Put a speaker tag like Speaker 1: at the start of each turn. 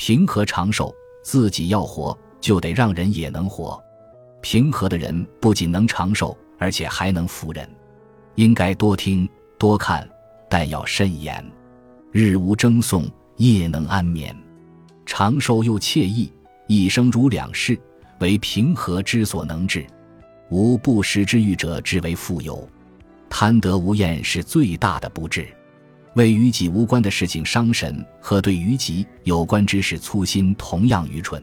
Speaker 1: 平和长寿，自己要活，就得让人也能活。平和的人不仅能长寿，而且还能服人。应该多听多看，但要慎言。日无争讼，夜能安眠。长寿又惬意，一生如两世，为平和之所能治。无不时之欲者，之为富有。贪得无厌是最大的不智。为与己无关的事情伤神，和对于己有关之事粗心，同样愚蠢。